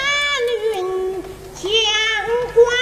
把云相观。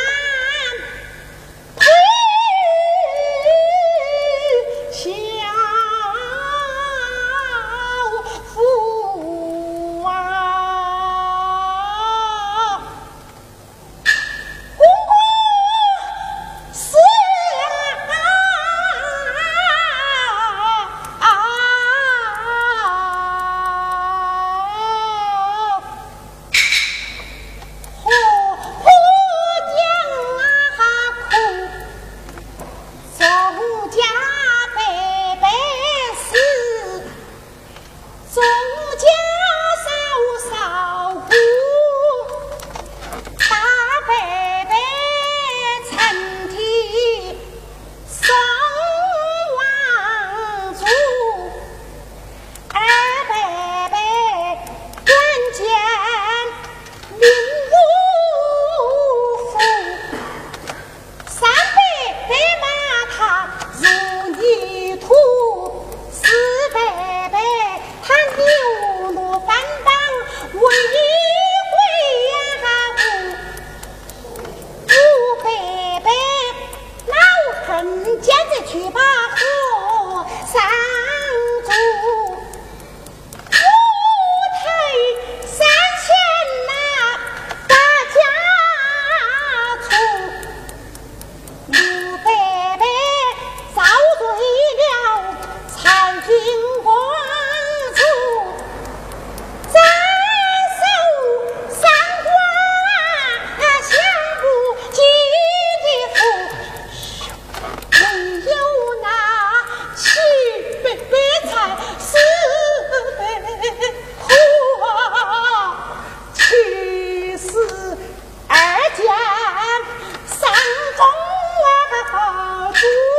啊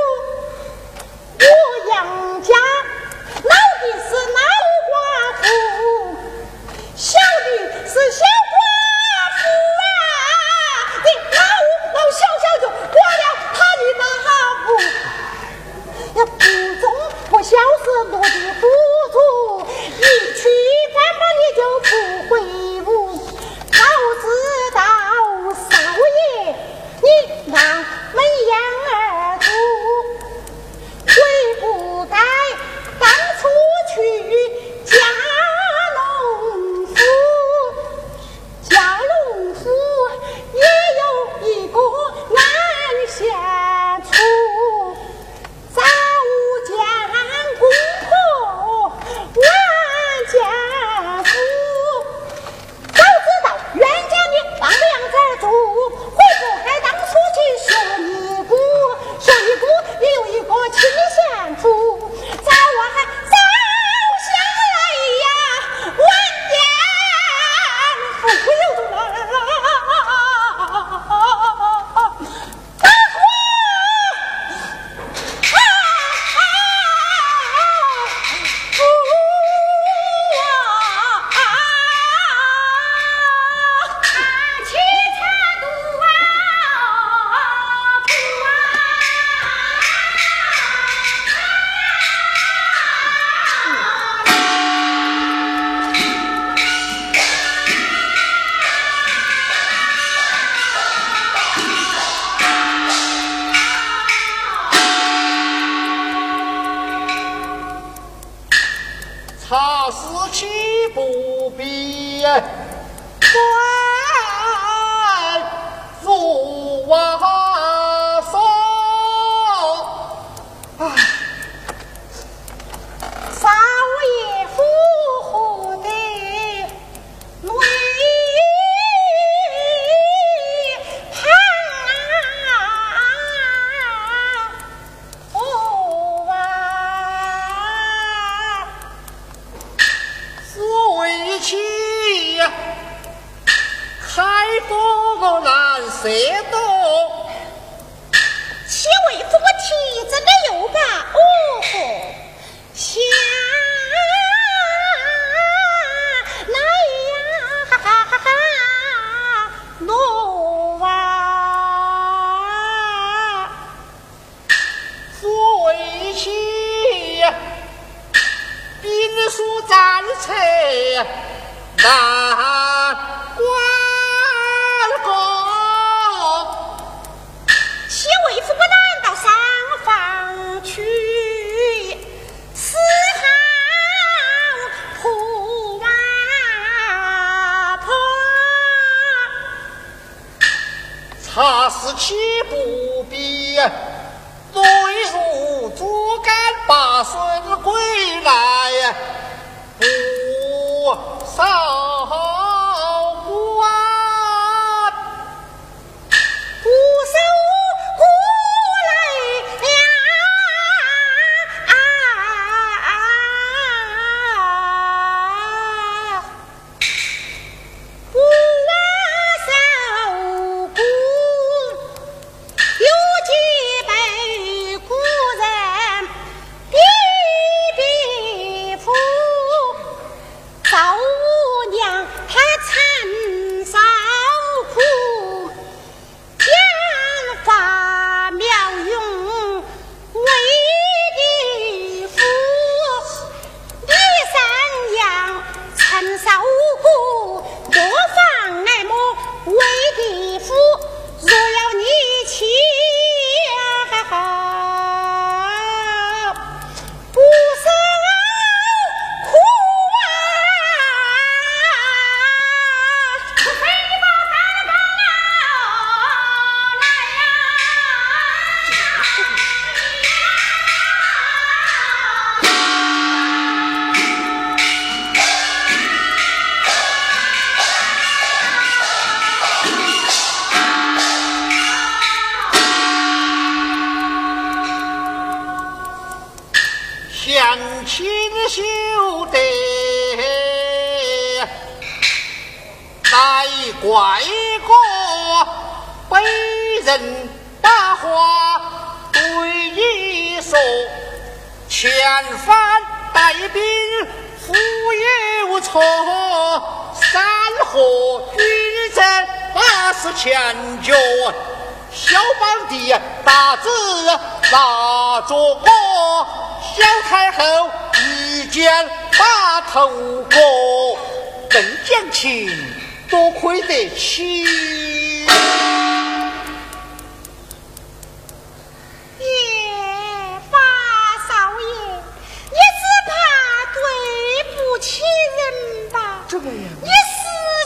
你说，千帆带兵复有错，山河军阵把事前脚。小邦的大子拿着我，小太后一剑把头过，更讲情，多亏得起。你十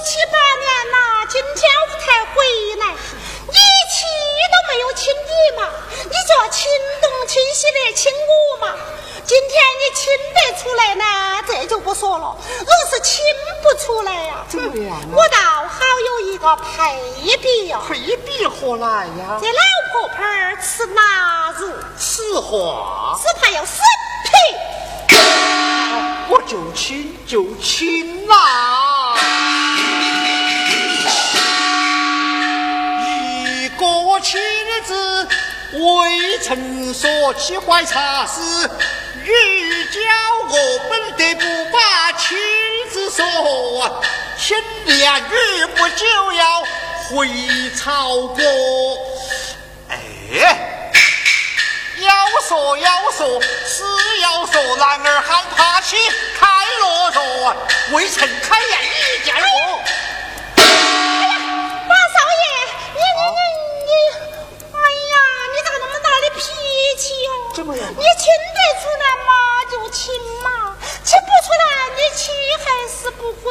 七八年了，今天我才回来。你亲都没有亲你嘛，你就要亲东亲西的亲我嘛。今天你亲得出来呢，这就不说了。若是亲不出来呀，我倒好有一个配比呀。配比何来呀？这老婆婆吃腊肉，此话只怕要死就亲就亲呐。我妻子未曾说起坏茶事，欲教我本得不把妻子说，前两日不就要回朝过？哎，要说要说要说，男儿汉怕起开罗嗦，未曾开言一见过。你你你你，哎呀，你咋那么大的脾气哦？你亲得出来嘛就亲嘛，亲不出来你气还是不会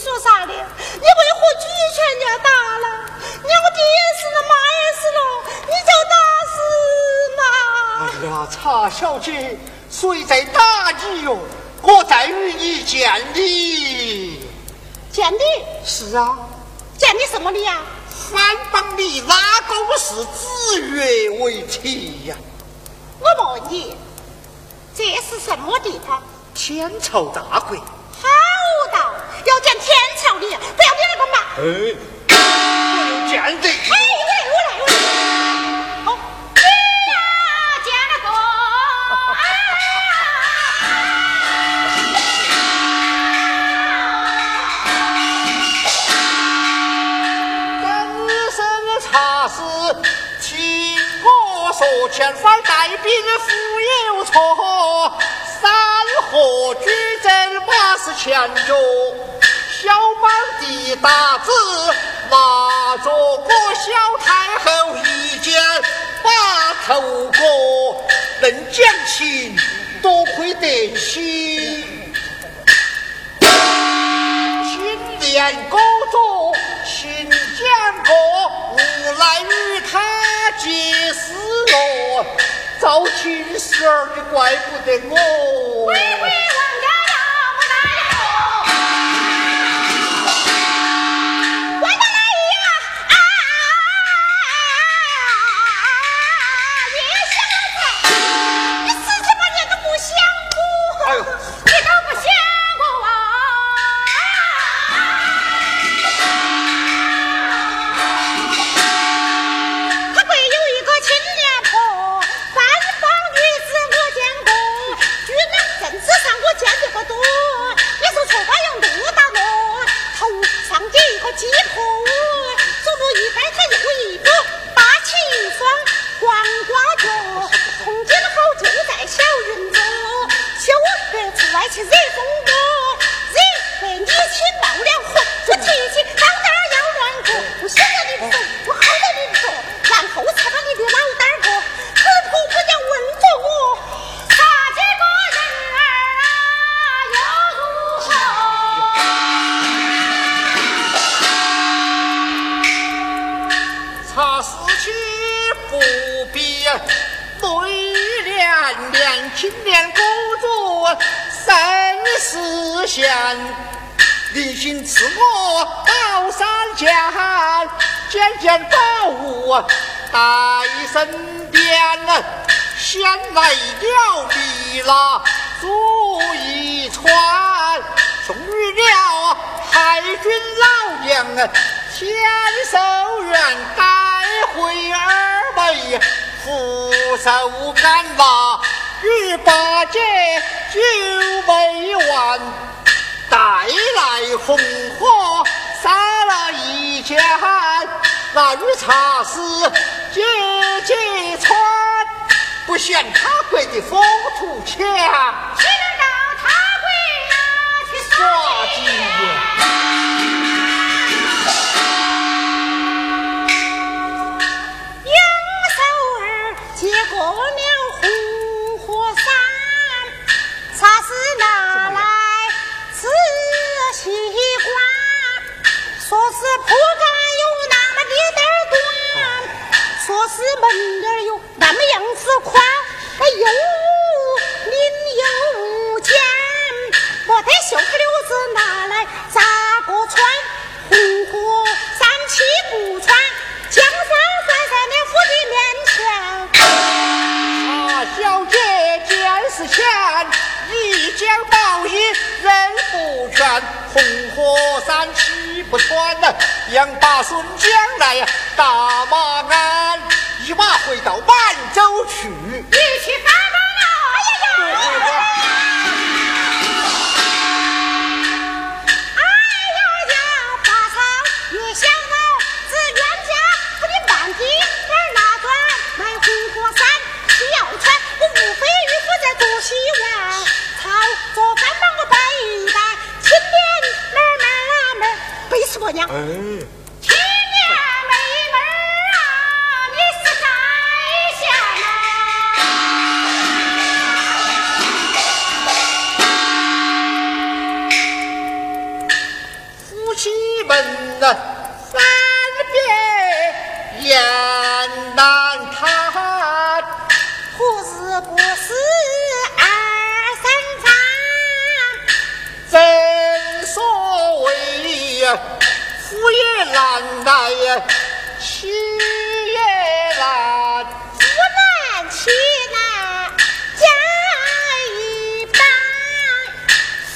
说啥的。你为何举拳就要打了？你我爹死了，妈也死了，你就打死嘛？哎呀，查小姐，谁在打你哟？我在与你见礼。见礼？是啊。见你什么礼啊？反帮你拉公是子曰为题呀。我问你，这是什么地方？天朝大国。好道，要见天朝的，不要你那个嘛。哎，见的。说前方带兵富有错，山河举阵马是前脚，小莽的大子拿着个小太后一剑把头过，能讲情，多亏得起，青年哥着，亲讲过，无奈与他结死。糟心事儿，就怪不得我。身边先来吊笔啦做一串送与了海军老将千手远带回二位扶手干吧与八戒九杯完带来红火杀了一家那女茶是姐姐穿，不嫌他贵的风土强，岂能让他贵呀去耍几门儿有那么样子宽，哎呦，您又尖，莫得绣花溜子拿来咋个穿？红火三七不穿，江山在在那府的面前。啊，小姐见识浅，一件宝衣人不全，红火三七不穿呐，杨大孙将来大马鞍。一马回到万州去，你去翻背死婆娘。夫也难耐呀，妻也难，夫难妻难加一半，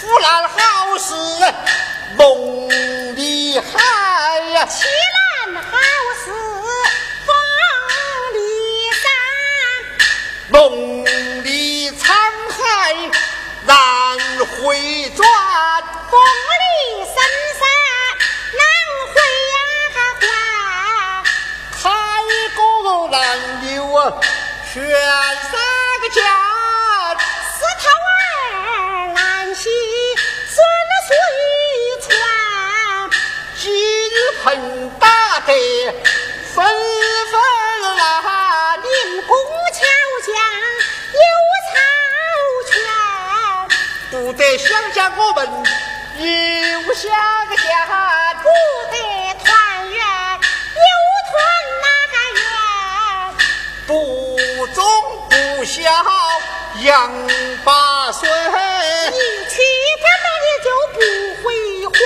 夫难好事梦。海呀，凄难好似风里山，梦里沧海难回转，风里深南刘全三个家，石头儿南西孙翠川，金盆打得纷纷啊，临邛江有钞钱，不得想家，我们有想个家，不得。杨八岁，你去根本你就不回还。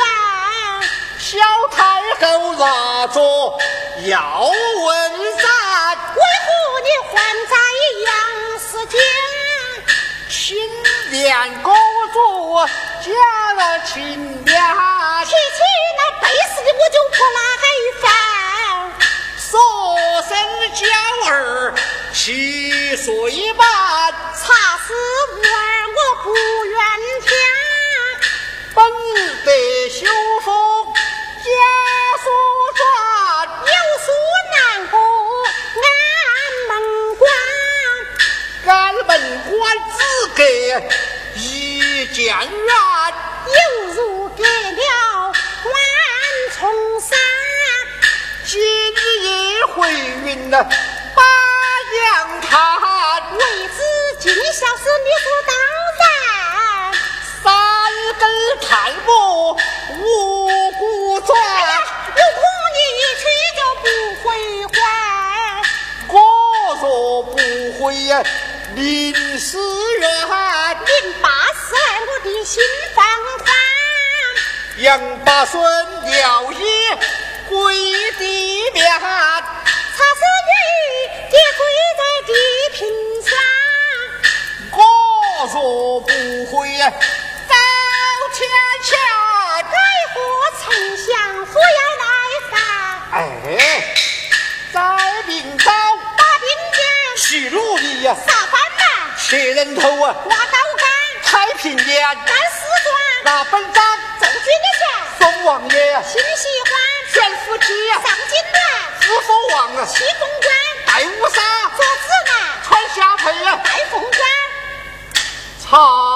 小太后拿着要问咱，为何你还在杨氏家？亲连公主嫁了亲连，提起那背时的我就不耐烦。说娇儿七岁半，茶是无儿我不愿听，本得修复。家书传，有书难过俺门关，俺门关只给一间院，犹如给了万重山。今日回云呐，把娘看，为子尽孝是理所当然。三更探母五谷转，如果你去就不回还。我若不回呀，临死远，临八死来我的心放宽。杨八孙了也跪地面，茶是女也跪在地平上。我若不回呀。天下改祸丞相府要来犯。哎，在明朝大兵间铁人头啊，挂刀杆，太平间，干四转，拿本章，奏军的钱，宋王爷，新喜欢，悬夫妻，上金銮，知府王七凤冠戴乌纱做紫檀穿霞帔戴凤冠唱